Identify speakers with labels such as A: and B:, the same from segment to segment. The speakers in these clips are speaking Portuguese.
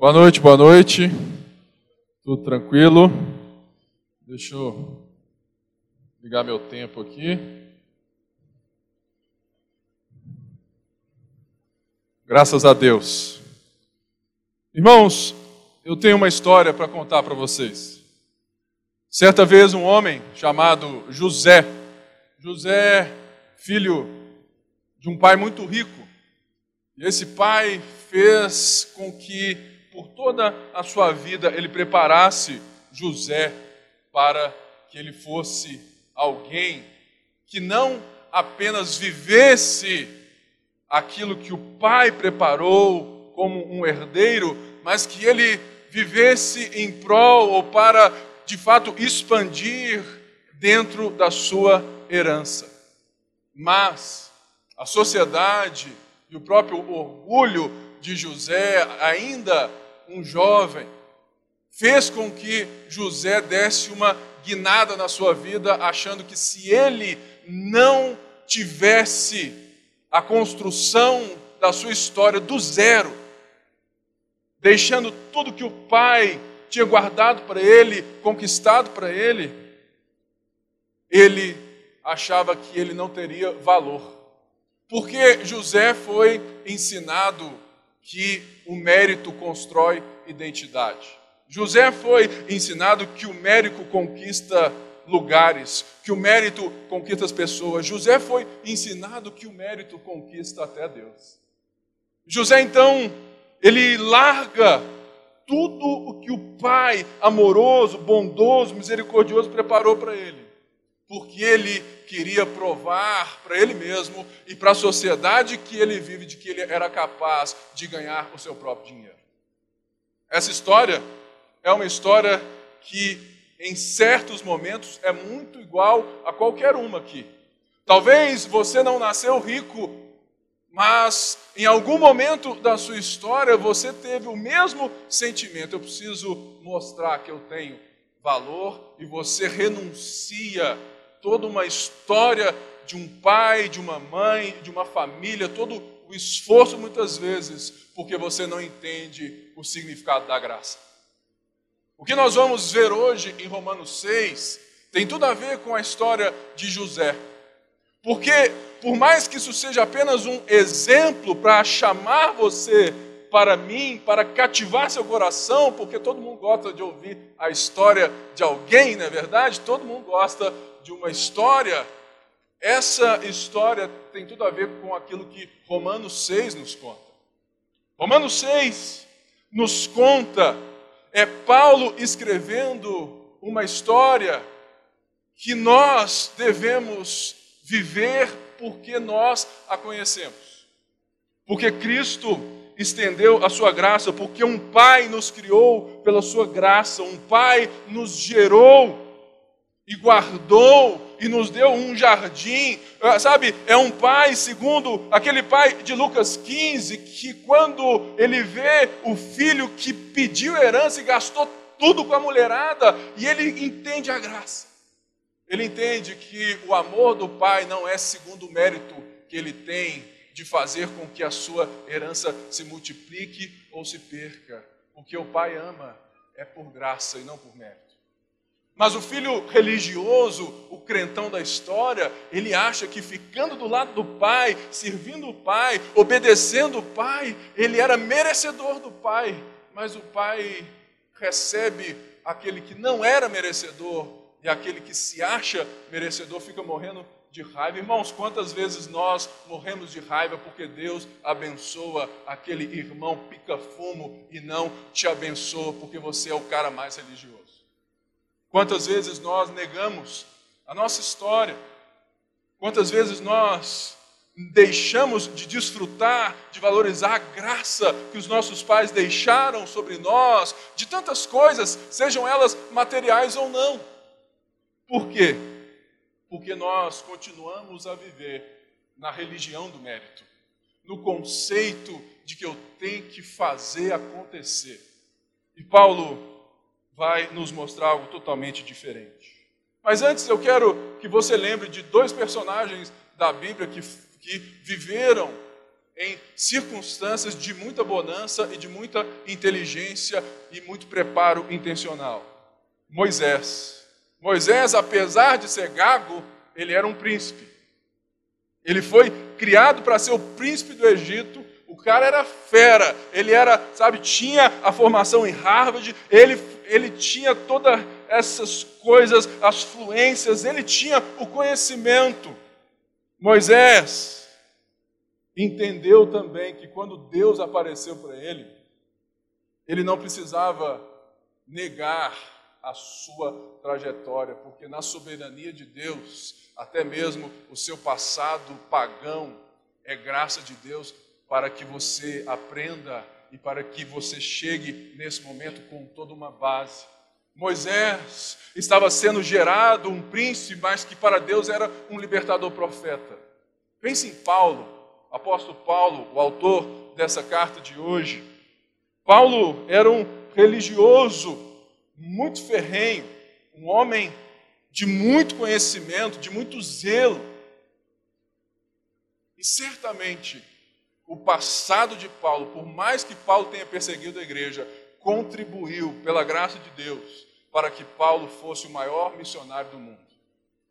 A: Boa noite, boa noite. Tudo tranquilo? Deixa eu ligar meu tempo aqui. Graças a Deus. Irmãos, eu tenho uma história para contar para vocês. Certa vez um homem chamado José, José, filho de um pai muito rico, e esse pai fez com que por toda a sua vida ele preparasse José para que ele fosse alguém que não apenas vivesse aquilo que o pai preparou como um herdeiro, mas que ele vivesse em prol ou para de fato expandir dentro da sua herança. Mas a sociedade e o próprio orgulho de José, ainda um jovem, fez com que José desse uma guinada na sua vida, achando que se ele não tivesse a construção da sua história do zero, deixando tudo que o pai tinha guardado para ele, conquistado para ele, ele achava que ele não teria valor. Porque José foi ensinado que o mérito constrói identidade. José foi ensinado que o mérito conquista lugares, que o mérito conquista as pessoas. José foi ensinado que o mérito conquista até Deus. José então, ele larga tudo o que o pai amoroso, bondoso, misericordioso preparou para ele, porque ele queria provar para ele mesmo e para a sociedade que ele vive de que ele era capaz de ganhar o seu próprio dinheiro. Essa história é uma história que, em certos momentos, é muito igual a qualquer uma aqui. Talvez você não nasceu rico, mas em algum momento da sua história você teve o mesmo sentimento. Eu preciso mostrar que eu tenho valor e você renuncia toda uma história de um pai, de uma mãe, de uma família, todo o esforço muitas vezes, porque você não entende o significado da graça. O que nós vamos ver hoje em Romanos 6 tem tudo a ver com a história de José. Porque, por mais que isso seja apenas um exemplo para chamar você para mim, para cativar seu coração, porque todo mundo gosta de ouvir a história de alguém, não é verdade? Todo mundo gosta de uma história, essa história tem tudo a ver com aquilo que Romanos 6 nos conta. Romanos 6 nos conta, é Paulo escrevendo uma história que nós devemos viver porque nós a conhecemos. Porque Cristo estendeu a sua graça, porque um Pai nos criou pela sua graça, um Pai nos gerou e guardou e nos deu um jardim, ah, sabe? É um pai, segundo aquele pai de Lucas 15, que quando ele vê o filho que pediu herança e gastou tudo com a mulherada, e ele entende a graça. Ele entende que o amor do pai não é segundo o mérito que ele tem de fazer com que a sua herança se multiplique ou se perca. O que o pai ama é por graça e não por mérito. Mas o filho religioso, o crentão da história, ele acha que ficando do lado do pai, servindo o pai, obedecendo o pai, ele era merecedor do pai. Mas o pai recebe aquele que não era merecedor e aquele que se acha merecedor fica morrendo de raiva. Irmãos, quantas vezes nós morremos de raiva porque Deus abençoa aquele irmão pica-fumo e não te abençoa porque você é o cara mais religioso? Quantas vezes nós negamos a nossa história? Quantas vezes nós deixamos de desfrutar, de valorizar a graça que os nossos pais deixaram sobre nós, de tantas coisas, sejam elas materiais ou não. Por quê? Porque nós continuamos a viver na religião do mérito, no conceito de que eu tenho que fazer acontecer. E Paulo vai nos mostrar algo totalmente diferente. Mas antes eu quero que você lembre de dois personagens da Bíblia que, que viveram em circunstâncias de muita bonança e de muita inteligência e muito preparo intencional. Moisés. Moisés, apesar de ser gago, ele era um príncipe. Ele foi criado para ser o príncipe do Egito. Cara era fera, ele era, sabe, tinha a formação em Harvard, ele, ele tinha todas essas coisas, as fluências, ele tinha o conhecimento. Moisés entendeu também que quando Deus apareceu para ele, ele não precisava negar a sua trajetória, porque na soberania de Deus, até mesmo o seu passado pagão é graça de Deus para que você aprenda e para que você chegue nesse momento com toda uma base. Moisés estava sendo gerado um príncipe, mas que para Deus era um libertador profeta. Pense em Paulo, apóstolo Paulo, o autor dessa carta de hoje. Paulo era um religioso muito ferrenho, um homem de muito conhecimento, de muito zelo. E certamente o passado de Paulo, por mais que Paulo tenha perseguido a igreja, contribuiu, pela graça de Deus, para que Paulo fosse o maior missionário do mundo,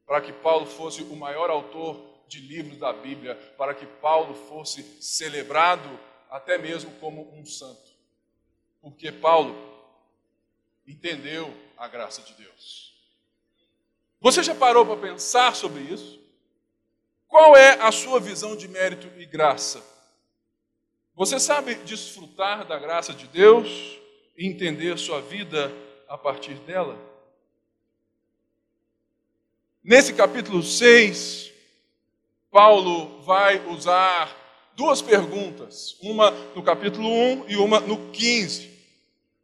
A: para que Paulo fosse o maior autor de livros da Bíblia, para que Paulo fosse celebrado até mesmo como um santo. Porque Paulo entendeu a graça de Deus. Você já parou para pensar sobre isso? Qual é a sua visão de mérito e graça? Você sabe desfrutar da graça de Deus e entender sua vida a partir dela? Nesse capítulo 6, Paulo vai usar duas perguntas, uma no capítulo 1 e uma no 15.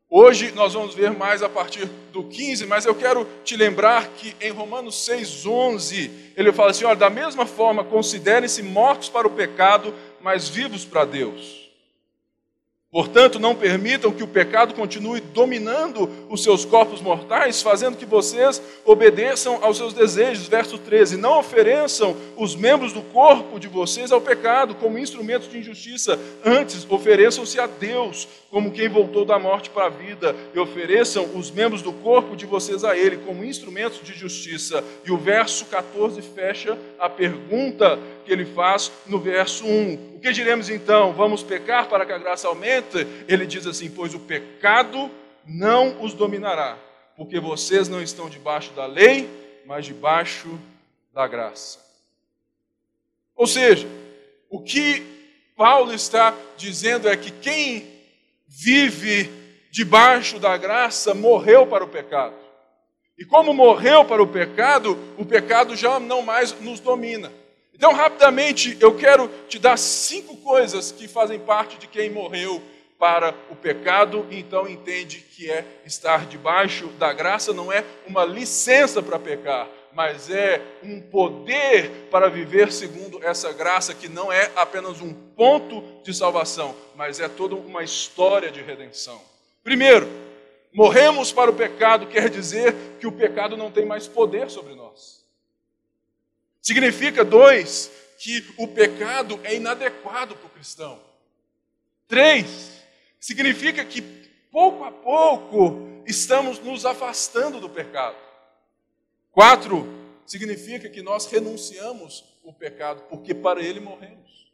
A: Hoje nós vamos ver mais a partir do 15, mas eu quero te lembrar que em Romanos 6,11 ele fala assim: olha, da mesma forma, considerem-se mortos para o pecado, mas vivos para Deus. Portanto, não permitam que o pecado continue dominando os seus corpos mortais, fazendo que vocês obedeçam aos seus desejos. Verso 13: Não ofereçam os membros do corpo de vocês ao pecado como instrumentos de injustiça, antes ofereçam-se a Deus como quem voltou da morte para a vida, e ofereçam os membros do corpo de vocês a Ele como instrumentos de justiça. E o verso 14 fecha a pergunta que ele faz no verso 1. O que diremos então? Vamos pecar para que a graça aumente? Ele diz assim: Pois o pecado não os dominará, porque vocês não estão debaixo da lei, mas debaixo da graça. Ou seja, o que Paulo está dizendo é que quem vive debaixo da graça morreu para o pecado. E como morreu para o pecado, o pecado já não mais nos domina. Então, rapidamente, eu quero te dar cinco coisas que fazem parte de quem morreu para o pecado então entende que é estar debaixo da graça não é uma licença para pecar, mas é um poder para viver segundo essa graça que não é apenas um ponto de salvação, mas é toda uma história de redenção. Primeiro, morremos para o pecado quer dizer que o pecado não tem mais poder sobre nós. Significa, dois, que o pecado é inadequado para o cristão. Três, significa que pouco a pouco estamos nos afastando do pecado. Quatro, significa que nós renunciamos o pecado, porque para ele morremos.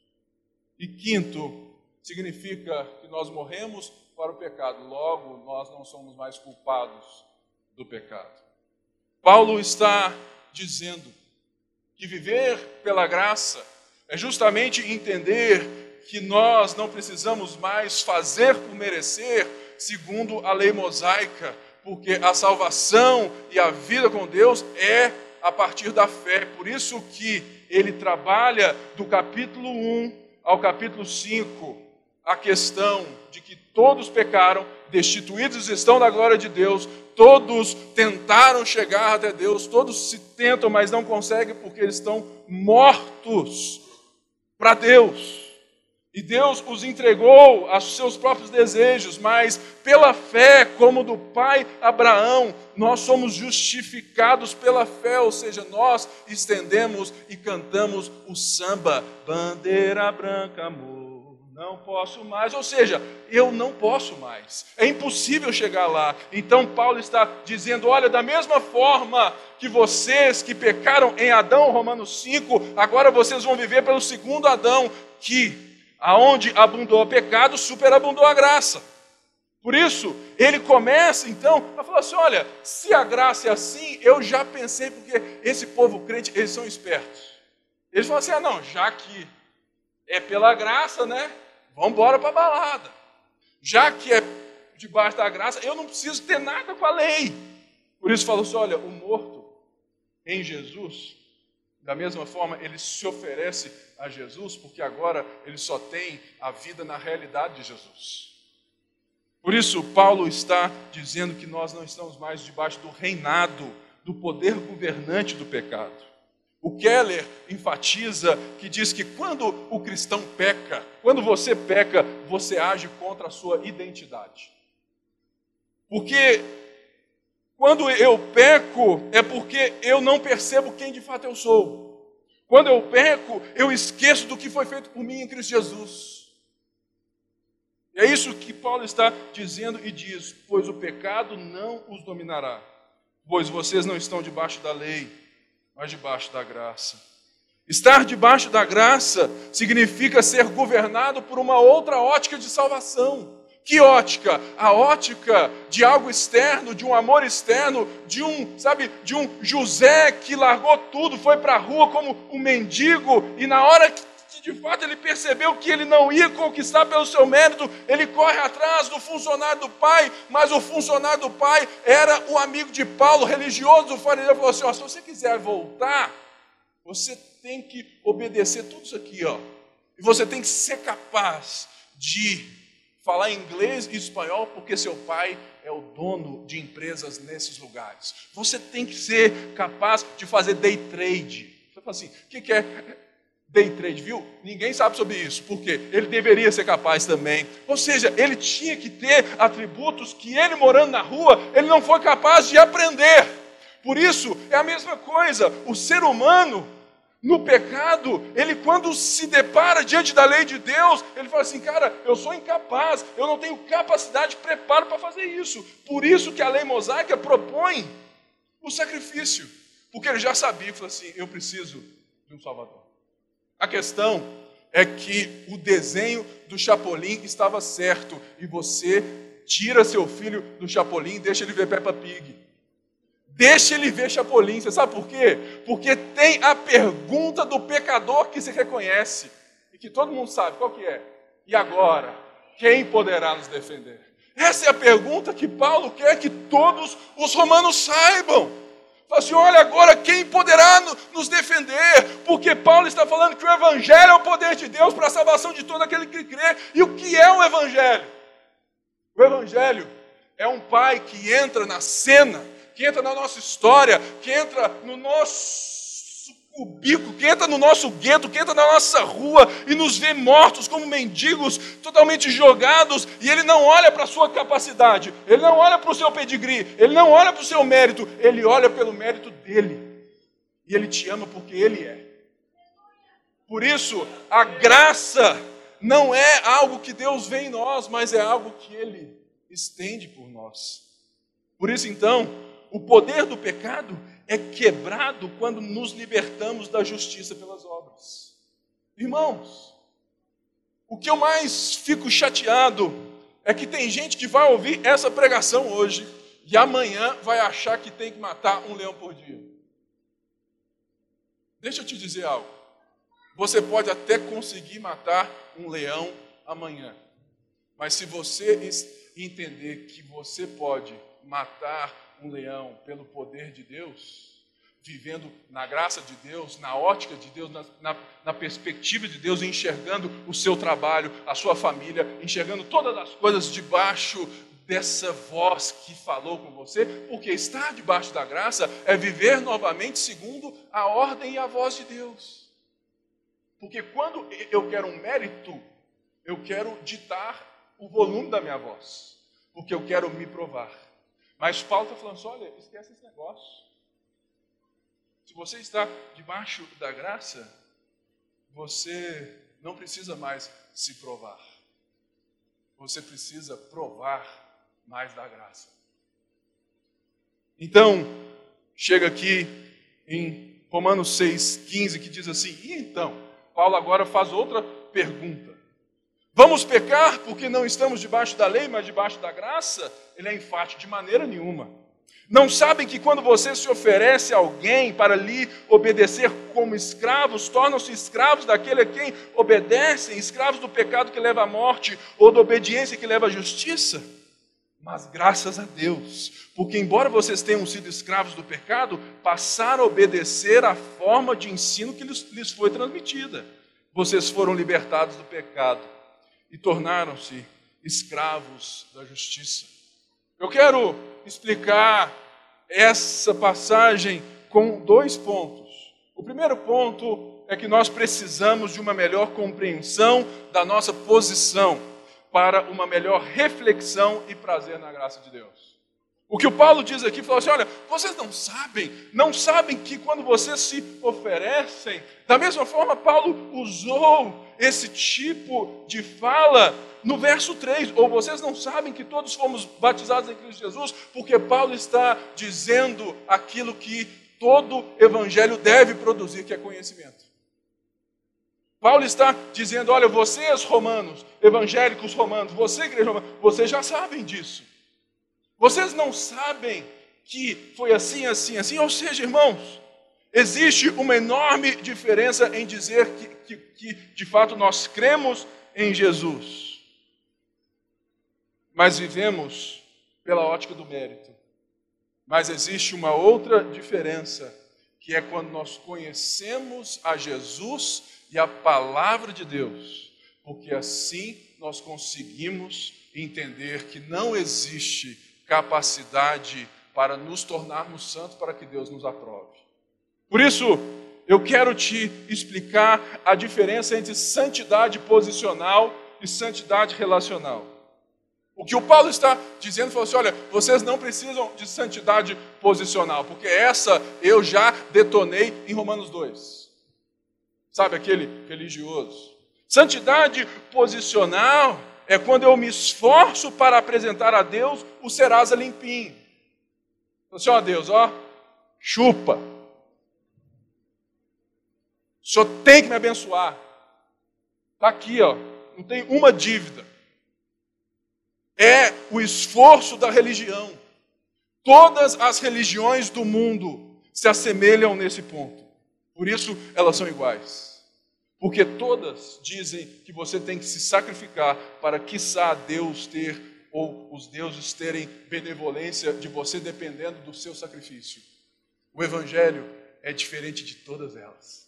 A: E quinto, significa que nós morremos para o pecado, logo nós não somos mais culpados do pecado. Paulo está dizendo que viver pela graça é justamente entender que nós não precisamos mais fazer por merecer, segundo a lei mosaica, porque a salvação e a vida com Deus é a partir da fé. Por isso que ele trabalha do capítulo 1 ao capítulo 5 a questão de que todos pecaram, destituídos estão da glória de Deus, todos tentaram chegar até Deus, todos se tentam, mas não conseguem porque eles estão mortos para Deus. E Deus os entregou aos seus próprios desejos, mas pela fé, como do pai Abraão, nós somos justificados pela fé, ou seja, nós estendemos e cantamos o samba, bandeira branca, amor não posso mais. Ou seja, eu não posso mais. É impossível chegar lá. Então Paulo está dizendo: olha, da mesma forma que vocês que pecaram em Adão, Romanos 5, agora vocês vão viver pelo segundo Adão, que aonde abundou o pecado, superabundou a graça. Por isso, ele começa então a falar assim: olha, se a graça é assim, eu já pensei, porque esse povo crente, eles são espertos. Eles falam assim: ah, não, já que é pela graça, né? Vamos embora para a balada. Já que é debaixo da graça, eu não preciso ter nada com a lei. Por isso falou assim: olha, o morto em Jesus, da mesma forma, ele se oferece a Jesus, porque agora ele só tem a vida na realidade de Jesus. Por isso, Paulo está dizendo que nós não estamos mais debaixo do reinado, do poder governante do pecado. O Keller enfatiza que diz que quando o cristão peca, quando você peca, você age contra a sua identidade. Porque quando eu peco, é porque eu não percebo quem de fato eu sou. Quando eu peco, eu esqueço do que foi feito por mim em Cristo Jesus. É isso que Paulo está dizendo e diz: Pois o pecado não os dominará, pois vocês não estão debaixo da lei mas debaixo da graça. Estar debaixo da graça significa ser governado por uma outra ótica de salvação. Que ótica? A ótica de algo externo, de um amor externo, de um, sabe, de um José que largou tudo, foi para a rua como um mendigo e na hora que de fato ele percebeu que ele não ia conquistar pelo seu mérito, ele corre atrás do funcionário do pai, mas o funcionário do pai era o amigo de Paulo, religioso do fariseu, falou assim: ó, se você quiser voltar, você tem que obedecer tudo isso aqui, ó, e você tem que ser capaz de falar inglês e espanhol, porque seu pai é o dono de empresas nesses lugares. Você tem que ser capaz de fazer day trade. Você fala assim: o que, que é? Day trade, viu? Ninguém sabe sobre isso, porque ele deveria ser capaz também. Ou seja, ele tinha que ter atributos que ele morando na rua, ele não foi capaz de aprender. Por isso, é a mesma coisa, o ser humano no pecado, ele quando se depara diante da lei de Deus, ele fala assim, cara, eu sou incapaz, eu não tenho capacidade, preparo para fazer isso. Por isso que a lei mosaica propõe o sacrifício, porque ele já sabia, falou assim, eu preciso de um Salvador. A questão é que o desenho do Chapolin estava certo e você tira seu filho do Chapolin e deixa ele ver Peppa Pig. Deixa ele ver Chapolin. Você sabe por quê? Porque tem a pergunta do pecador que se reconhece e que todo mundo sabe qual que é. E agora, quem poderá nos defender? Essa é a pergunta que Paulo quer que todos os romanos saibam. Fala assim: olha agora quem poderá nos defender, porque Paulo está falando que o Evangelho é o poder de Deus para a salvação de todo aquele que crê. E o que é o Evangelho? O Evangelho é um pai que entra na cena, que entra na nossa história, que entra no nosso cubículo, que entra no nosso gueto, que entra na nossa rua e nos vê mortos como mendigos, totalmente jogados, e ele não olha para a sua capacidade, ele não olha para o seu pedigree, ele não olha para o seu mérito, ele olha pelo mérito dele. E ele te ama porque ele é. Por isso, a graça não é algo que Deus vê em nós, mas é algo que ele estende por nós. Por isso, então, o poder do pecado é quebrado quando nos libertamos da justiça pelas obras. Irmãos, o que eu mais fico chateado é que tem gente que vai ouvir essa pregação hoje e amanhã vai achar que tem que matar um leão por dia. Deixa eu te dizer algo. Você pode até conseguir matar um leão amanhã, mas se você entender que você pode matar um leão pelo poder de Deus, vivendo na graça de Deus, na ótica de Deus, na, na, na, perspectiva de Deus, enxergando o seu trabalho, a sua família, enxergando todas as coisas debaixo dessa voz que falou com você, porque estar debaixo da graça é viver novamente segundo a ordem e a voz de Deus. Porque quando eu quero um mérito, eu quero ditar o volume da minha voz, porque eu quero me provar. Mas Paulo está falando assim: olha, esquece esse negócio. Se você está debaixo da graça, você não precisa mais se provar. você precisa provar mais da graça. Então, chega aqui em Romanos 6,15, que diz assim: e então? Paulo agora faz outra pergunta. Vamos pecar porque não estamos debaixo da lei, mas debaixo da graça? Ele é enfático de maneira nenhuma. Não sabem que quando você se oferece a alguém para lhe obedecer como escravos, tornam-se escravos daquele a quem obedecem, escravos do pecado que leva à morte ou da obediência que leva à justiça? Mas graças a Deus, porque embora vocês tenham sido escravos do pecado, passaram a obedecer à forma de ensino que lhes foi transmitida. Vocês foram libertados do pecado e tornaram-se escravos da justiça. Eu quero explicar essa passagem com dois pontos. O primeiro ponto é que nós precisamos de uma melhor compreensão da nossa posição para uma melhor reflexão e prazer na graça de Deus. O que o Paulo diz aqui, falou assim: olha, vocês não sabem, não sabem que quando vocês se oferecem, da mesma forma, Paulo usou esse tipo de fala no verso 3. Ou vocês não sabem que todos fomos batizados em Cristo Jesus, porque Paulo está dizendo aquilo que todo evangelho deve produzir, que é conhecimento. Paulo está dizendo: olha, vocês romanos, evangélicos romanos, você, igreja romana, vocês já sabem disso. Vocês não sabem que foi assim, assim, assim. Ou seja, irmãos, existe uma enorme diferença em dizer que, que, que de fato nós cremos em Jesus, mas vivemos pela ótica do mérito. Mas existe uma outra diferença, que é quando nós conhecemos a Jesus e a palavra de Deus, porque assim nós conseguimos entender que não existe capacidade para nos tornarmos santos para que Deus nos aprove. Por isso, eu quero te explicar a diferença entre santidade posicional e santidade relacional. O que o Paulo está dizendo foi assim: olha, vocês não precisam de santidade posicional, porque essa eu já detonei em Romanos 2. Sabe aquele religioso? Santidade posicional é quando eu me esforço para apresentar a Deus o Serasa limpinho. Assim, ó Deus, ó, chupa. O Senhor tem que me abençoar. Está aqui, ó, não tem uma dívida. É o esforço da religião. Todas as religiões do mundo se assemelham nesse ponto. Por isso elas são iguais. Porque todas dizem que você tem que se sacrificar para, quiçá, Deus ter, ou os deuses terem benevolência de você dependendo do seu sacrifício. O Evangelho é diferente de todas elas.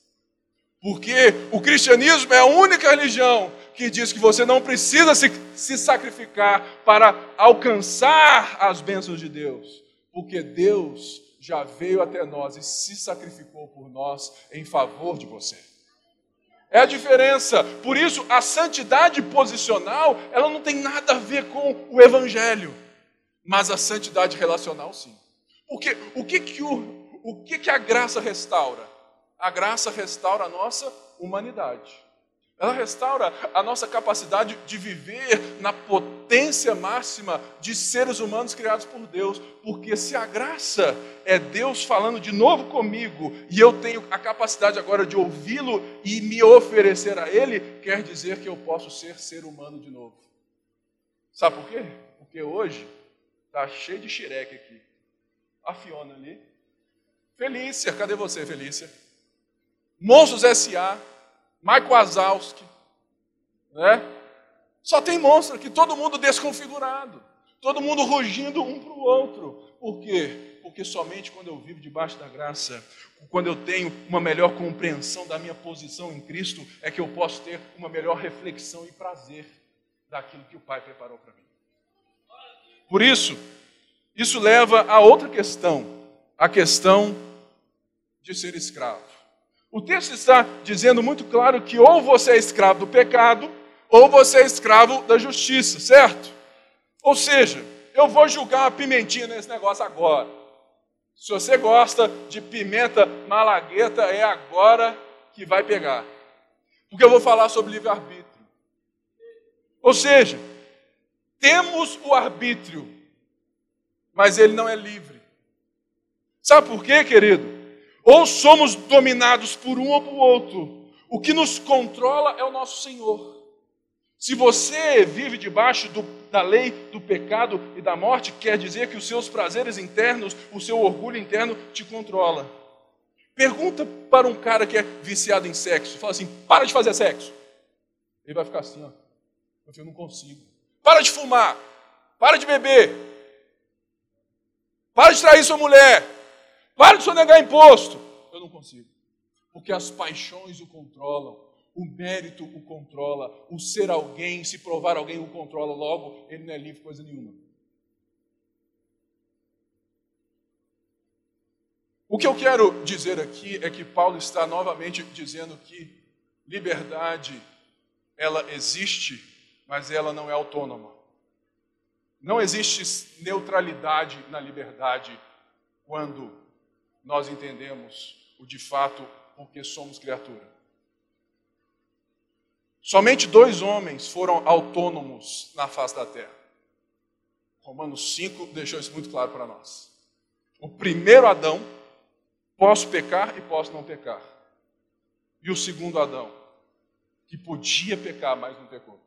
A: Porque o cristianismo é a única religião que diz que você não precisa se, se sacrificar para alcançar as bênçãos de Deus. Porque Deus já veio até nós e se sacrificou por nós em favor de você. É a diferença. Por isso, a santidade posicional, ela não tem nada a ver com o evangelho, mas a santidade relacional sim. Porque o que que o, o que que a graça restaura? A graça restaura a nossa humanidade. Ela restaura a nossa capacidade de viver na potência máxima de seres humanos criados por Deus, porque se a graça é Deus falando de novo comigo e eu tenho a capacidade agora de ouvi-lo e me oferecer a Ele, quer dizer que eu posso ser ser humano de novo. Sabe por quê? Porque hoje está cheio de xireque aqui. A Fiona ali. Felícia, cadê você, Felícia? Monstros S.A., Michael Wazowski, né? Só tem monstro aqui, todo mundo desconfigurado, todo mundo rugindo um para o outro. Por quê? Porque somente quando eu vivo debaixo da graça, quando eu tenho uma melhor compreensão da minha posição em Cristo, é que eu posso ter uma melhor reflexão e prazer daquilo que o Pai preparou para mim. Por isso, isso leva a outra questão, a questão de ser escravo. O texto está dizendo muito claro que ou você é escravo do pecado, ou você é escravo da justiça, certo? Ou seja, eu vou julgar uma pimentinha nesse negócio agora. Se você gosta de pimenta malagueta, é agora que vai pegar. Porque eu vou falar sobre livre-arbítrio. Ou seja, temos o arbítrio, mas ele não é livre. Sabe por quê, querido? Ou somos dominados por um ou por outro. O que nos controla é o nosso Senhor. Se você vive debaixo do, da lei do pecado e da morte, quer dizer que os seus prazeres internos, o seu orgulho interno te controla. Pergunta para um cara que é viciado em sexo, fala assim: para de fazer sexo. Ele vai ficar assim, ó. Eu não consigo. Para de fumar. Para de beber. Para de trair sua mulher. Para de sonegar imposto. Eu não consigo. Porque as paixões o controlam. O mérito o controla. O ser alguém, se provar alguém, o controla. Logo, ele não é livre coisa nenhuma. O que eu quero dizer aqui é que Paulo está novamente dizendo que liberdade ela existe, mas ela não é autônoma. Não existe neutralidade na liberdade quando nós entendemos o de fato porque somos criatura. Somente dois homens foram autônomos na face da terra. Romanos 5 deixou isso muito claro para nós. O primeiro Adão, posso pecar e posso não pecar. E o segundo Adão, que podia pecar, mas não pecou.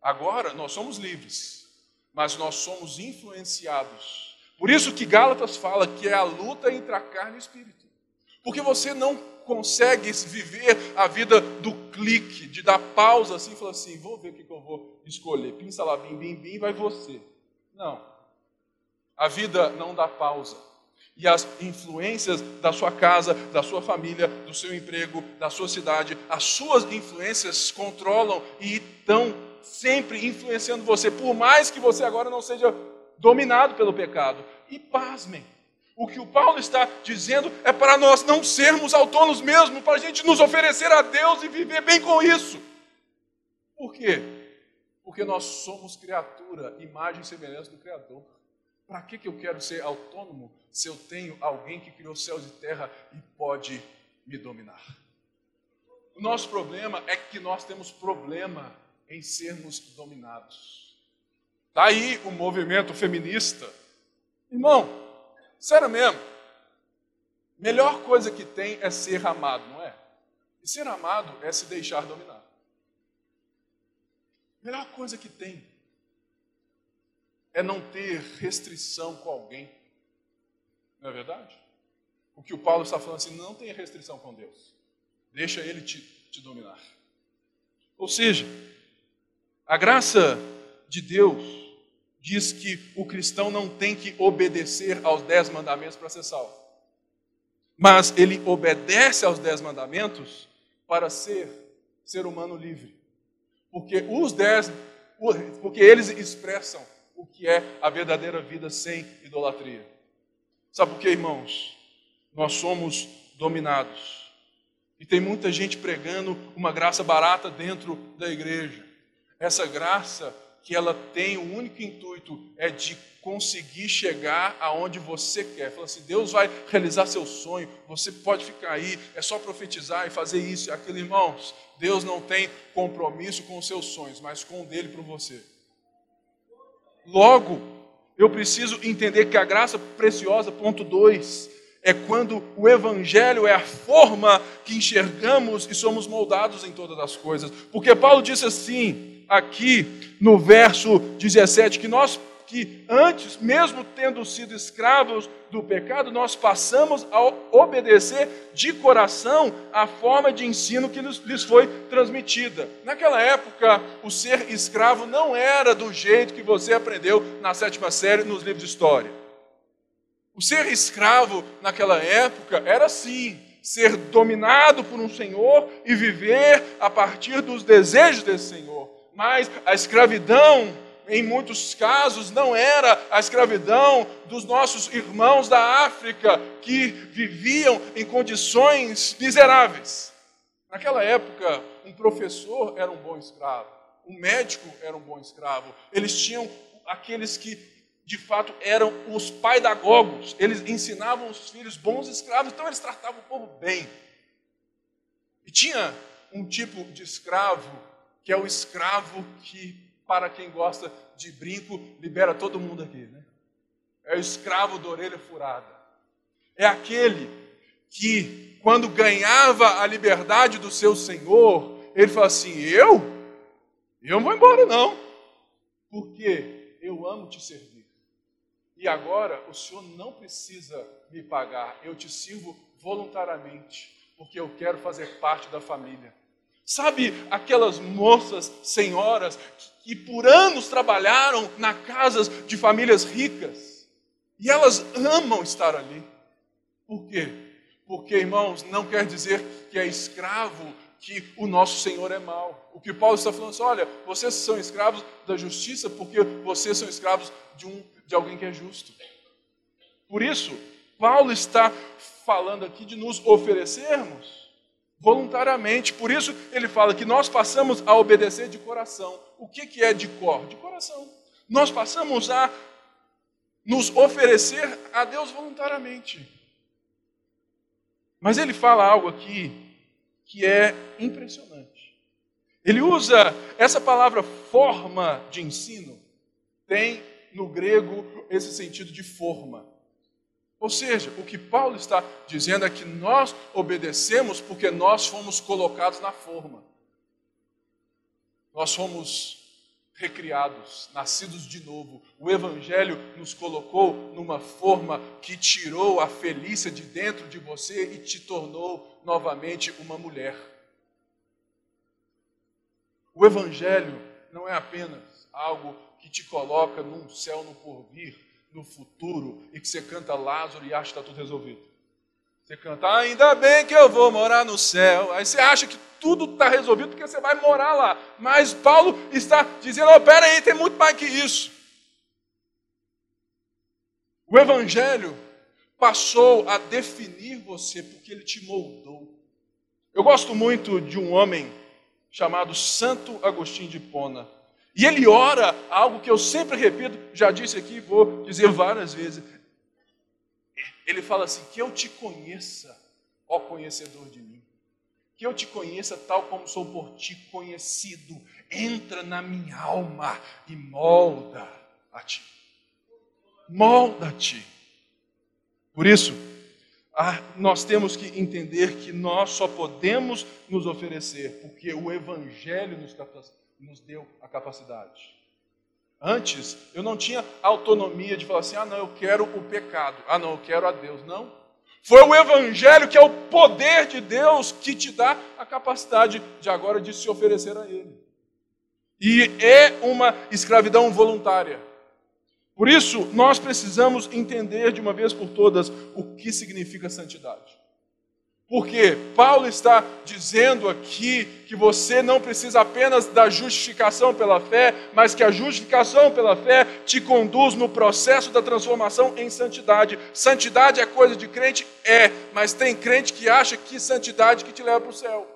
A: Agora nós somos livres, mas nós somos influenciados. Por isso que Gálatas fala que é a luta entre a carne e o espírito. Porque você não consegue viver a vida do clique, de dar pausa assim e falar assim: vou ver o que eu vou escolher. Pinça lá, bim, bim, bim, vai você. Não. A vida não dá pausa e as influências da sua casa, da sua família, do seu emprego, da sua cidade, as suas influências controlam e estão sempre influenciando você, por mais que você agora não seja dominado pelo pecado. E pasmem, o que o Paulo está dizendo é para nós não sermos autônomos mesmo, para a gente nos oferecer a Deus e viver bem com isso. Por quê? Porque nós somos criatura, imagem e semelhança do Criador. Para que, que eu quero ser autônomo se eu tenho alguém que criou céus e terra e pode me dominar? O nosso problema é que nós temos problema em sermos dominados. Daí tá o movimento feminista. Irmão, sério mesmo. Melhor coisa que tem é ser amado, não é? E ser amado é se deixar dominar. Melhor coisa que tem é não ter restrição com alguém. Não é verdade? O que o Paulo está falando assim, não tenha restrição com Deus. Deixa ele te, te dominar. Ou seja, a graça de Deus diz que o cristão não tem que obedecer aos dez mandamentos para ser salvo. Mas ele obedece aos dez mandamentos para ser ser humano livre. Porque os dez, porque eles expressam o que é a verdadeira vida sem idolatria. Sabe por quê, irmãos? Nós somos dominados. E tem muita gente pregando uma graça barata dentro da igreja. Essa graça que ela tem o único intuito é de conseguir chegar aonde você quer. Fala assim, Deus vai realizar seu sonho, você pode ficar aí, é só profetizar e fazer isso e aquilo, irmãos. Deus não tem compromisso com os seus sonhos, mas com o dele para você. Logo, eu preciso entender que a graça preciosa, ponto 2, é quando o Evangelho é a forma que enxergamos e somos moldados em todas as coisas. Porque Paulo disse assim, aqui no verso 17, que nós que antes, mesmo tendo sido escravos do pecado, nós passamos a obedecer de coração a forma de ensino que lhes foi transmitida. Naquela época, o ser escravo não era do jeito que você aprendeu na sétima série nos livros de história. O ser escravo naquela época era assim, ser dominado por um senhor e viver a partir dos desejos desse senhor. Mas a escravidão em muitos casos, não era a escravidão dos nossos irmãos da África que viviam em condições miseráveis. Naquela época, um professor era um bom escravo, um médico era um bom escravo. Eles tinham aqueles que de fato eram os paidagogos, eles ensinavam os filhos bons escravos, então eles tratavam o povo bem. E tinha um tipo de escravo que é o escravo que para quem gosta de brinco, libera todo mundo aqui, né? É o escravo da orelha furada. É aquele que, quando ganhava a liberdade do seu senhor, ele fala assim: Eu? Eu não vou embora, não. Porque eu amo te servir. E agora o senhor não precisa me pagar, eu te sirvo voluntariamente, porque eu quero fazer parte da família. Sabe aquelas moças, senhoras, que, por anos trabalharam na casas de famílias ricas e elas amam estar ali. Por quê? Porque, irmãos, não quer dizer que é escravo que o nosso Senhor é mau. O que Paulo está falando é assim, olha, vocês são escravos da justiça porque vocês são escravos de, um, de alguém que é justo. Por isso, Paulo está falando aqui de nos oferecermos voluntariamente. Por isso ele fala que nós passamos a obedecer de coração. O que, que é de cor? De coração. Nós passamos a nos oferecer a Deus voluntariamente. Mas ele fala algo aqui que é impressionante. Ele usa essa palavra forma de ensino, tem no grego esse sentido de forma. Ou seja, o que Paulo está dizendo é que nós obedecemos porque nós fomos colocados na forma. Nós fomos recriados, nascidos de novo. O Evangelho nos colocou numa forma que tirou a felícia de dentro de você e te tornou novamente uma mulher. O Evangelho não é apenas algo que te coloca num céu no porvir, no futuro e que você canta Lázaro e acha que está tudo resolvido. Você canta, ainda bem que eu vou morar no céu. Aí você acha que tudo está resolvido porque você vai morar lá. Mas Paulo está dizendo: oh, pera aí, tem muito mais que isso. O Evangelho passou a definir você porque ele te moldou. Eu gosto muito de um homem chamado Santo Agostinho de Pona. E ele ora algo que eu sempre repito, já disse aqui e vou dizer várias vezes. Ele fala assim: Que eu te conheça, ó conhecedor de mim. Que eu te conheça tal como sou por ti conhecido. Entra na minha alma e molda a ti. Molda-te. Por isso, nós temos que entender que nós só podemos nos oferecer porque o Evangelho nos capacita nos deu a capacidade. Antes, eu não tinha autonomia de falar assim: ah, não, eu quero o pecado, ah, não, eu quero a Deus. Não. Foi o Evangelho que é o poder de Deus que te dá a capacidade de agora de se oferecer a Ele. E é uma escravidão voluntária. Por isso, nós precisamos entender de uma vez por todas o que significa santidade. Porque Paulo está dizendo aqui que você não precisa apenas da justificação pela fé, mas que a justificação pela fé te conduz no processo da transformação em santidade. Santidade é coisa de crente? É, mas tem crente que acha que santidade que te leva para o céu.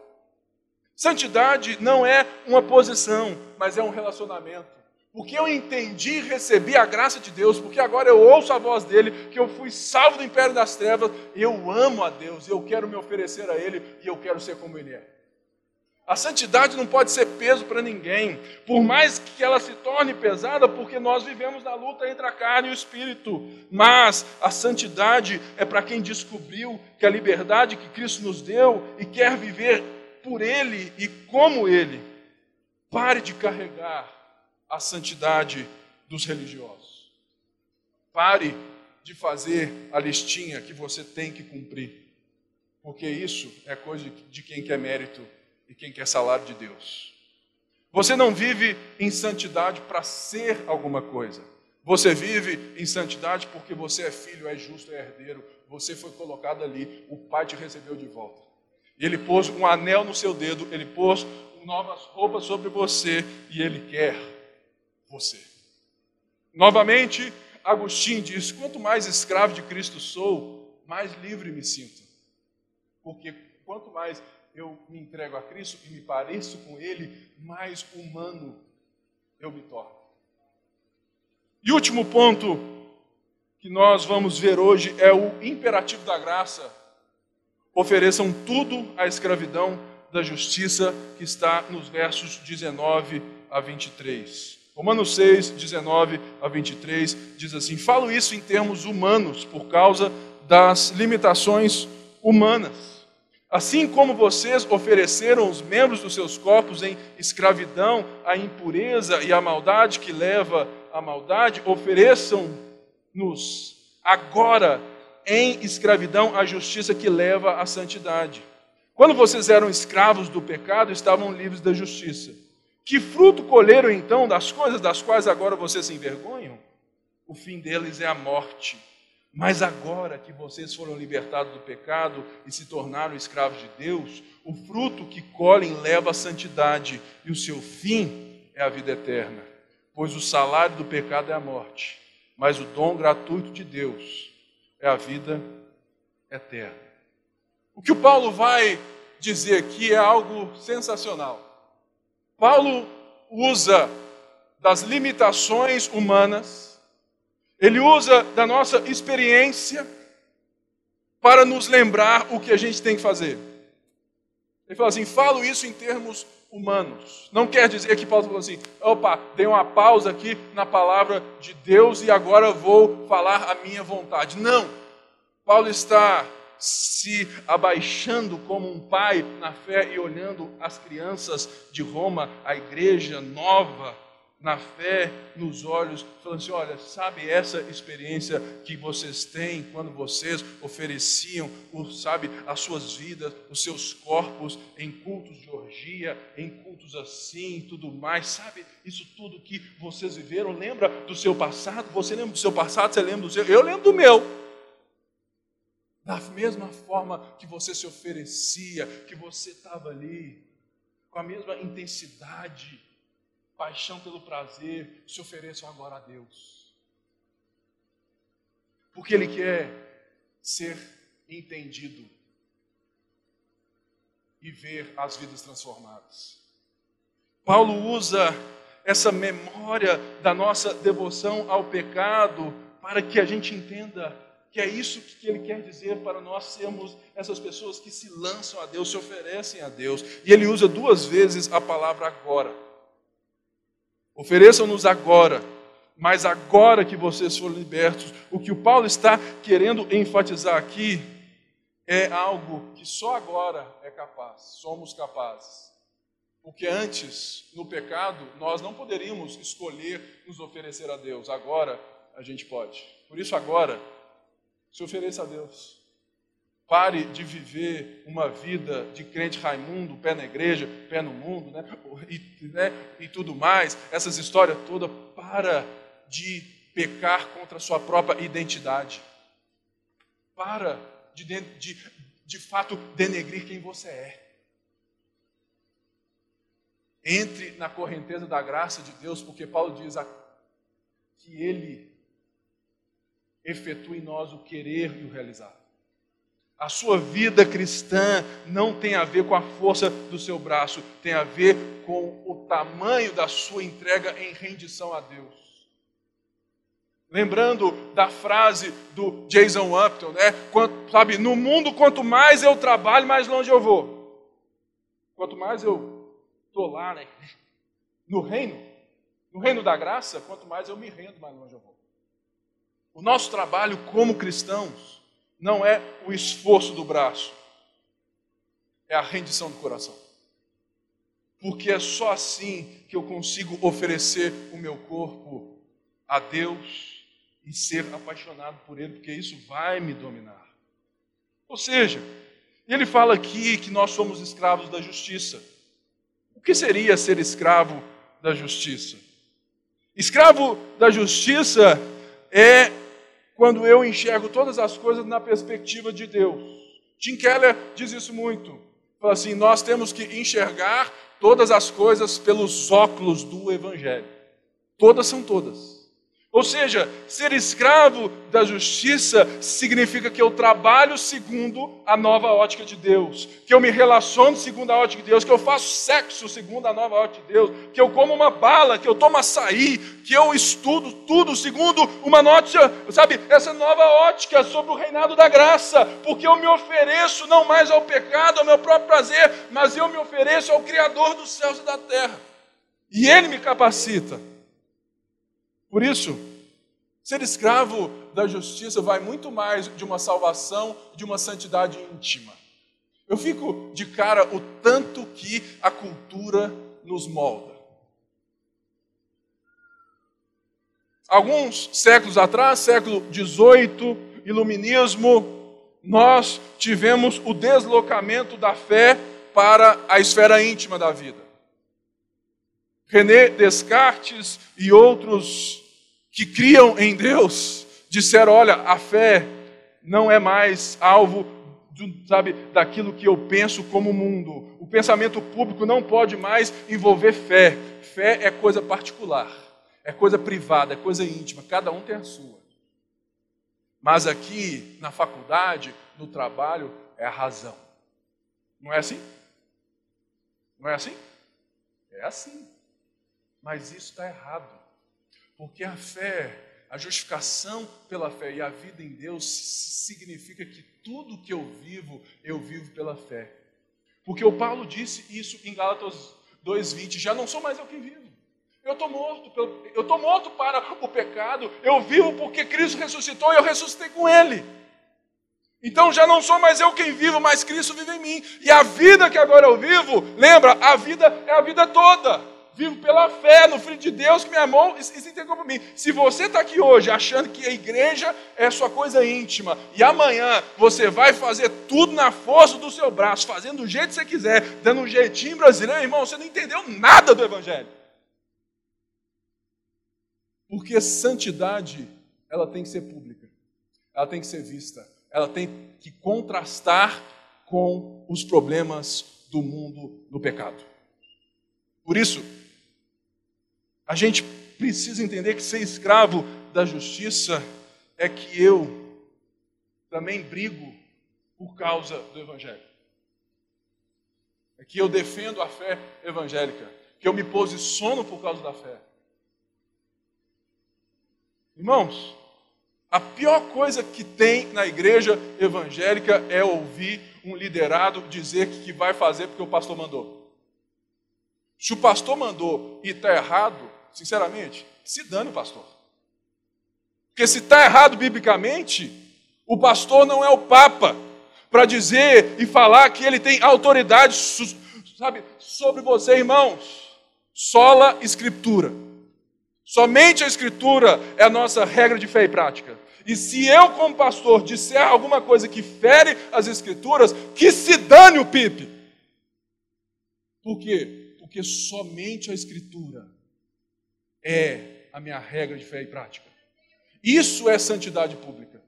A: Santidade não é uma posição, mas é um relacionamento. Porque eu entendi e recebi a graça de Deus, porque agora eu ouço a voz dele, que eu fui salvo do império das trevas, eu amo a Deus, eu quero me oferecer a ele e eu quero ser como ele é. A santidade não pode ser peso para ninguém, por mais que ela se torne pesada, porque nós vivemos na luta entre a carne e o espírito. Mas a santidade é para quem descobriu que a liberdade que Cristo nos deu e quer viver por Ele e como Ele. Pare de carregar a santidade dos religiosos. Pare de fazer a listinha que você tem que cumprir, porque isso é coisa de quem quer mérito e quem quer salário de Deus. Você não vive em santidade para ser alguma coisa. Você vive em santidade porque você é filho, é justo, é herdeiro. Você foi colocado ali, o Pai te recebeu de volta. Ele pôs um anel no seu dedo, ele pôs novas roupas sobre você e ele quer você. Novamente, Agostinho diz: quanto mais escravo de Cristo sou, mais livre me sinto. Porque quanto mais eu me entrego a Cristo e me pareço com Ele, mais humano eu me torno. E último ponto que nós vamos ver hoje é o imperativo da graça. Ofereçam tudo à escravidão da justiça que está nos versos 19 a 23. Romanos 6, 19 a 23 diz assim: Falo isso em termos humanos, por causa das limitações humanas. Assim como vocês ofereceram os membros dos seus corpos em escravidão à impureza e à maldade que leva à maldade, ofereçam-nos agora em escravidão à justiça que leva à santidade. Quando vocês eram escravos do pecado, estavam livres da justiça. Que fruto colheram então das coisas das quais agora vocês se envergonham? O fim deles é a morte. Mas agora que vocês foram libertados do pecado e se tornaram escravos de Deus, o fruto que colhem leva à santidade e o seu fim é a vida eterna. Pois o salário do pecado é a morte, mas o dom gratuito de Deus é a vida eterna. O que o Paulo vai dizer aqui é algo sensacional. Paulo usa das limitações humanas ele usa da nossa experiência para nos lembrar o que a gente tem que fazer. Ele fala assim: falo isso em termos humanos. Não quer dizer que Paulo falou assim: opa, dei uma pausa aqui na palavra de Deus e agora vou falar a minha vontade. Não. Paulo está se abaixando como um pai na fé e olhando as crianças de Roma, a igreja nova, na fé, nos olhos, falando assim: olha, sabe essa experiência que vocês têm quando vocês ofereciam, sabe, as suas vidas, os seus corpos em cultos de orgia, em cultos assim tudo mais, sabe, isso tudo que vocês viveram, lembra do seu passado? Você lembra do seu passado? Você lembra do seu? Eu lembro do meu. Da mesma forma que você se oferecia, que você estava ali, com a mesma intensidade, paixão pelo prazer, se ofereçam agora a Deus. Porque Ele quer ser entendido e ver as vidas transformadas. Paulo usa essa memória da nossa devoção ao pecado para que a gente entenda que é isso que ele quer dizer para nós sermos essas pessoas que se lançam a Deus, se oferecem a Deus. E ele usa duas vezes a palavra agora. Ofereçam-nos agora, mas agora que vocês foram libertos, o que o Paulo está querendo enfatizar aqui é algo que só agora é capaz, somos capazes. Porque antes, no pecado, nós não poderíamos escolher nos oferecer a Deus, agora a gente pode. Por isso, agora, se ofereça a Deus. Pare de viver uma vida de crente Raimundo, pé na igreja, pé no mundo, né? E, né? e tudo mais, essas histórias todas. Para de pecar contra a sua própria identidade. Para de, de, de fato denegrir quem você é. Entre na correnteza da graça de Deus, porque Paulo diz que Ele efetua em nós o querer e o realizar. A sua vida cristã não tem a ver com a força do seu braço, tem a ver com o tamanho da sua entrega em rendição a Deus. Lembrando da frase do Jason Upton, né? Quanto, sabe, no mundo, quanto mais eu trabalho, mais longe eu vou. Quanto mais eu estou lá, né? No reino, no reino da graça, quanto mais eu me rendo, mais longe eu vou. O nosso trabalho como cristãos não é o esforço do braço, é a rendição do coração. Porque é só assim que eu consigo oferecer o meu corpo a Deus e ser apaixonado por Ele, porque isso vai me dominar. Ou seja, ele fala aqui que nós somos escravos da justiça. O que seria ser escravo da justiça? Escravo da justiça é quando eu enxergo todas as coisas na perspectiva de Deus. Tim Keller diz isso muito. Fala assim: nós temos que enxergar todas as coisas pelos óculos do Evangelho. Todas são todas. Ou seja, ser escravo da justiça significa que eu trabalho segundo a nova ótica de Deus, que eu me relaciono segundo a ótica de Deus, que eu faço sexo segundo a nova ótica de Deus, que eu como uma bala, que eu tomo açaí, que eu estudo tudo segundo uma ótica, sabe, essa nova ótica sobre o reinado da graça, porque eu me ofereço não mais ao pecado, ao meu próprio prazer, mas eu me ofereço ao Criador dos céus e da terra, e Ele me capacita Por isso, ser escravo da justiça vai muito mais de uma salvação, de uma santidade íntima. Eu fico de cara o tanto que a cultura nos molda. Alguns séculos atrás, século XVIII, iluminismo, nós tivemos o deslocamento da fé para a esfera íntima da vida. René Descartes e outros que criam em Deus disseram: olha, a fé não é mais alvo sabe, daquilo que eu penso como mundo. O pensamento público não pode mais envolver fé. Fé é coisa particular, é coisa privada, é coisa íntima, cada um tem a sua. Mas aqui, na faculdade, no trabalho, é a razão. Não é assim? Não é assim? É assim. Mas isso está errado. Porque a fé, a justificação pela fé e a vida em Deus significa que tudo que eu vivo, eu vivo pela fé. Porque o Paulo disse isso em Gálatas 2:20, já não sou mais eu quem vivo. Eu estou morto, eu estou morto para o pecado, eu vivo porque Cristo ressuscitou e eu ressuscitei com Ele. Então já não sou mais eu quem vivo, mas Cristo vive em mim. E a vida que agora eu vivo, lembra, a vida é a vida toda vivo pela fé no Filho de Deus que me amou e se entregou por mim. Se você está aqui hoje achando que a igreja é sua coisa íntima e amanhã você vai fazer tudo na força do seu braço, fazendo do jeito que você quiser, dando um jeitinho brasileiro, irmão, você não entendeu nada do Evangelho. Porque santidade, ela tem que ser pública, ela tem que ser vista, ela tem que contrastar com os problemas do mundo no pecado. Por isso, a gente precisa entender que ser escravo da justiça é que eu também brigo por causa do Evangelho. É que eu defendo a fé evangélica, que eu me posiciono por causa da fé. Irmãos, a pior coisa que tem na igreja evangélica é ouvir um liderado dizer que vai fazer porque o pastor mandou. Se o pastor mandou e está errado, sinceramente, se dane o pastor. Porque se está errado biblicamente, o pastor não é o Papa para dizer e falar que ele tem autoridade, sabe, sobre você, irmãos. Sola Escritura. Somente a Escritura é a nossa regra de fé e prática. E se eu, como pastor, disser alguma coisa que fere as Escrituras, que se dane o pipe. Por quê? Porque somente a Escritura é a minha regra de fé e prática. Isso é santidade pública.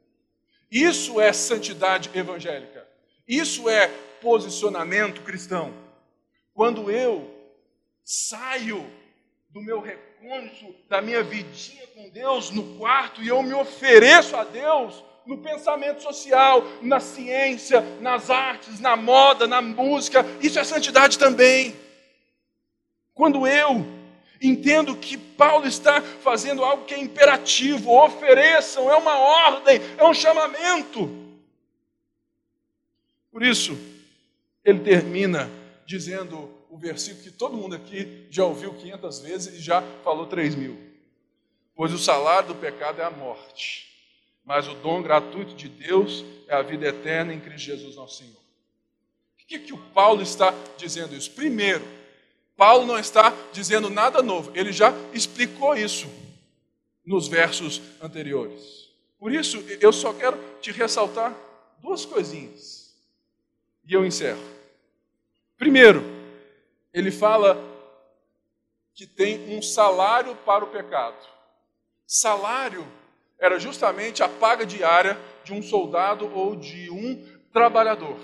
A: Isso é santidade evangélica. Isso é posicionamento cristão. Quando eu saio do meu recôndito, da minha vidinha com Deus no quarto e eu me ofereço a Deus no pensamento social, na ciência, nas artes, na moda, na música, isso é santidade também. Quando eu Entendo que Paulo está fazendo algo que é imperativo, ofereçam, é uma ordem, é um chamamento. Por isso, ele termina dizendo o versículo que todo mundo aqui já ouviu 500 vezes e já falou 3 mil. Pois o salário do pecado é a morte, mas o dom gratuito de Deus é a vida eterna em Cristo Jesus nosso Senhor. O que, que o Paulo está dizendo isso? Primeiro, Paulo não está dizendo nada novo, ele já explicou isso nos versos anteriores. Por isso, eu só quero te ressaltar duas coisinhas e eu encerro. Primeiro, ele fala que tem um salário para o pecado. Salário era justamente a paga diária de um soldado ou de um trabalhador.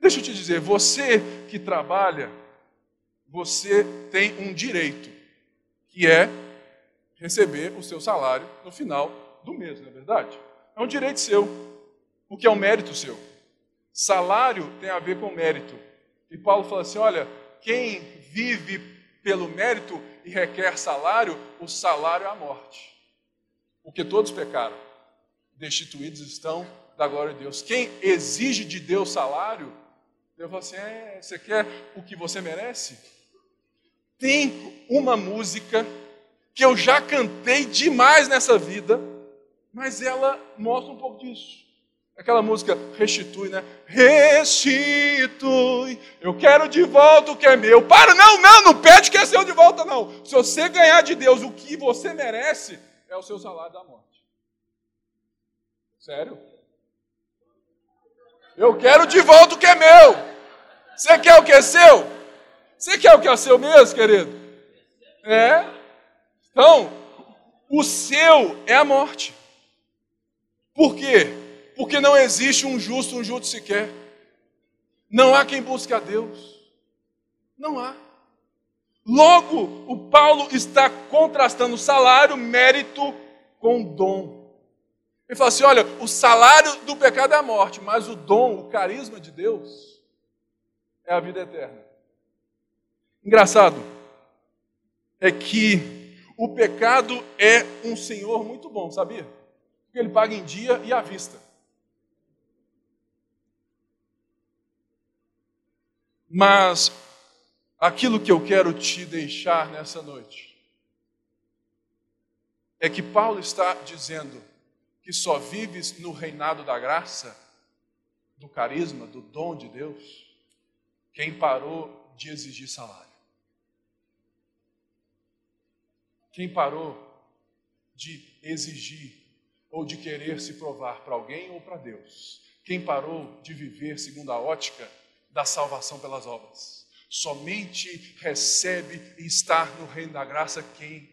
A: Deixa eu te dizer, você que trabalha, você tem um direito, que é receber o seu salário no final do mês, não é verdade? É um direito seu, porque é um mérito seu. Salário tem a ver com mérito. E Paulo fala assim: olha, quem vive pelo mérito e requer salário, o salário é a morte. Porque todos pecaram, destituídos estão da glória de Deus. Quem exige de Deus salário, Deus fala assim: é, você quer o que você merece? Tem uma música que eu já cantei demais nessa vida, mas ela mostra um pouco disso. Aquela música restitui, né? Restitui, eu quero de volta o que é meu. Para, não, não, não pede que é seu de volta, não. Se você ganhar de Deus o que você merece, é o seu salário da morte. Sério? Eu quero de volta o que é meu. Você quer o que é seu? Você quer o que é seu mesmo, querido? É? Então, o seu é a morte. Por quê? Porque não existe um justo, um justo sequer. Não há quem busque a Deus. Não há. Logo, o Paulo está contrastando salário, mérito com dom. Ele fala assim: olha, o salário do pecado é a morte, mas o dom, o carisma de Deus é a vida eterna. Engraçado é que o pecado é um senhor muito bom, sabia? Porque ele paga em dia e à vista. Mas aquilo que eu quero te deixar nessa noite é que Paulo está dizendo que só vives no reinado da graça, do carisma, do dom de Deus, quem parou de exigir salário. Quem parou de exigir ou de querer se provar para alguém ou para Deus. Quem parou de viver segundo a ótica da salvação pelas obras. Somente recebe e está no reino da graça quem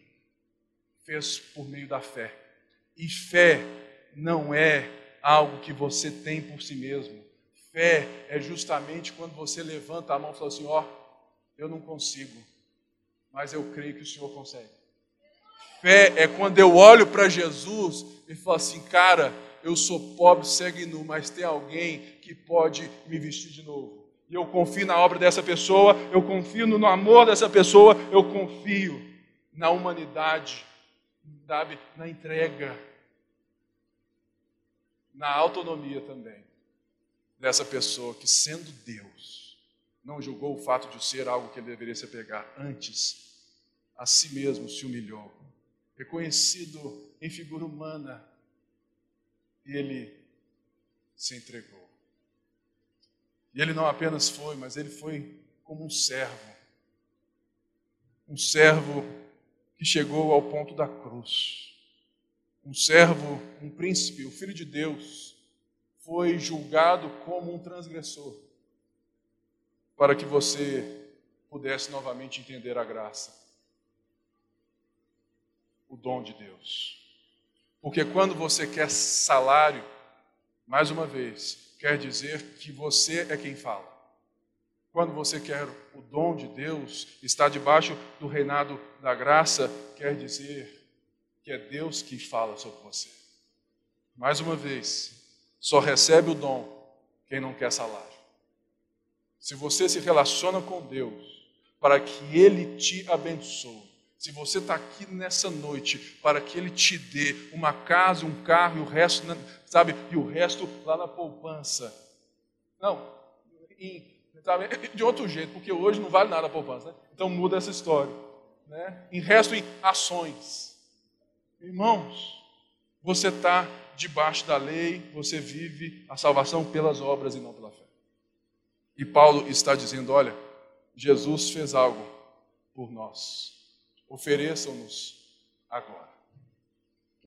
A: fez por meio da fé. E fé não é algo que você tem por si mesmo. Fé é justamente quando você levanta a mão e fala assim: Ó, oh, eu não consigo, mas eu creio que o Senhor consegue. Fé é quando eu olho para Jesus e falo assim: Cara, eu sou pobre, cego e nu, mas tem alguém que pode me vestir de novo. E eu confio na obra dessa pessoa, eu confio no amor dessa pessoa, eu confio na humanidade, sabe, na entrega, na autonomia também dessa pessoa que, sendo Deus, não julgou o fato de ser algo que ele deveria se pegar, antes a si mesmo se humilhou, reconhecido em figura humana, ele se entregou. E ele não apenas foi, mas ele foi como um servo. Um servo que chegou ao ponto da cruz. Um servo, um príncipe, o filho de Deus, foi julgado como um transgressor, para que você pudesse novamente entender a graça, o dom de Deus. Porque quando você quer salário, mais uma vez, quer dizer que você é quem fala. Quando você quer o dom de Deus, está debaixo do reinado da graça, quer dizer que é Deus que fala sobre você. Mais uma vez, só recebe o dom quem não quer salário. Se você se relaciona com Deus para que Ele te abençoe, se você está aqui nessa noite para que Ele te dê uma casa, um carro e o resto, sabe, e o resto lá na poupança. Não, em, sabe, de outro jeito, porque hoje não vale nada a poupança, né? Então muda essa história. Né? Em resto em ações. Irmãos, você está debaixo da lei, você vive a salvação pelas obras e não pela fé. E Paulo está dizendo: olha, Jesus fez algo por nós ofereçam-nos agora.